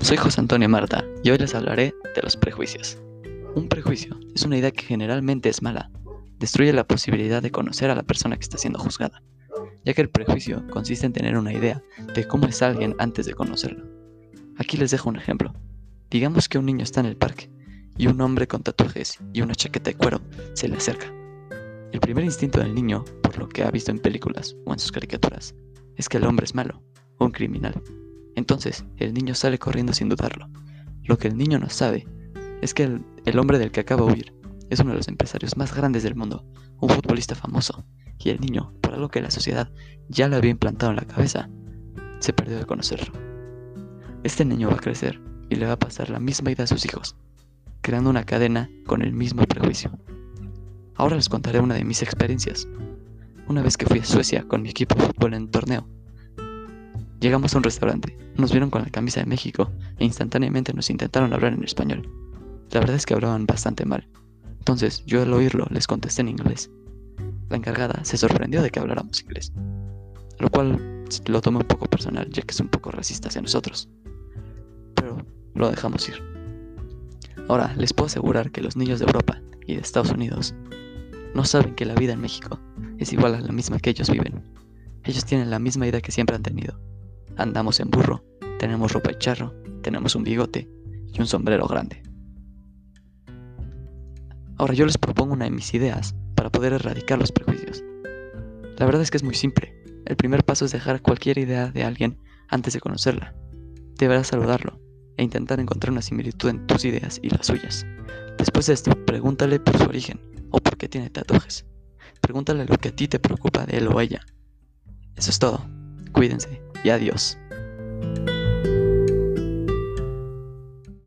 Soy José Antonio Marta y hoy les hablaré de los prejuicios. Un prejuicio es una idea que generalmente es mala. Destruye la posibilidad de conocer a la persona que está siendo juzgada, ya que el prejuicio consiste en tener una idea de cómo es alguien antes de conocerlo. Aquí les dejo un ejemplo. Digamos que un niño está en el parque y un hombre con tatuajes y una chaqueta de cuero se le acerca. El primer instinto del niño, por lo que ha visto en películas o en sus caricaturas, es que el hombre es malo un criminal entonces, el niño sale corriendo sin dudarlo. Lo que el niño no sabe es que el, hombre del que acaba de huir es uno de los empresarios más grandes del mundo, un futbolista famoso, y el niño, por algo que la sociedad ya le había implantado en la cabeza, se perdió de conocerlo. Este niño va a crecer y le va a pasar la misma idea a sus hijos, creando una cadena con el mismo prejuicio. Ahora les contaré una de mis experiencias. Una vez que fui a Suecia con mi equipo de fútbol en torneo, Llegamos a un restaurante, nos vieron con la camisa de México e instantáneamente nos intentaron hablar en español. La verdad es que hablaban bastante mal. Entonces yo al oírlo les contesté en inglés. La encargada se sorprendió de que habláramos inglés, lo cual lo tomé un poco personal ya que es un poco racista hacia nosotros. Pero lo dejamos ir. Ahora les puedo asegurar que los niños de Europa y de Estados Unidos no saben que la vida en México es igual a la misma que ellos viven. Ellos tienen la misma idea que siempre han tenido andamos en burro, tenemos ropa de charro, tenemos un bigote y un sombrero grande. Ahora yo les propongo una de mis ideas para poder erradicar los prejuicios. La verdad es que es muy simple. El primer paso es dejar cualquier idea de alguien antes de conocerla. Deberás saludarlo e intentar encontrar una similitud en tus ideas y las suyas. Después de esto, pregúntale por su origen o por qué tiene tatuajes. Pregúntale lo que a ti te preocupa de él o ella. Eso es todo. Cuídense y adiós.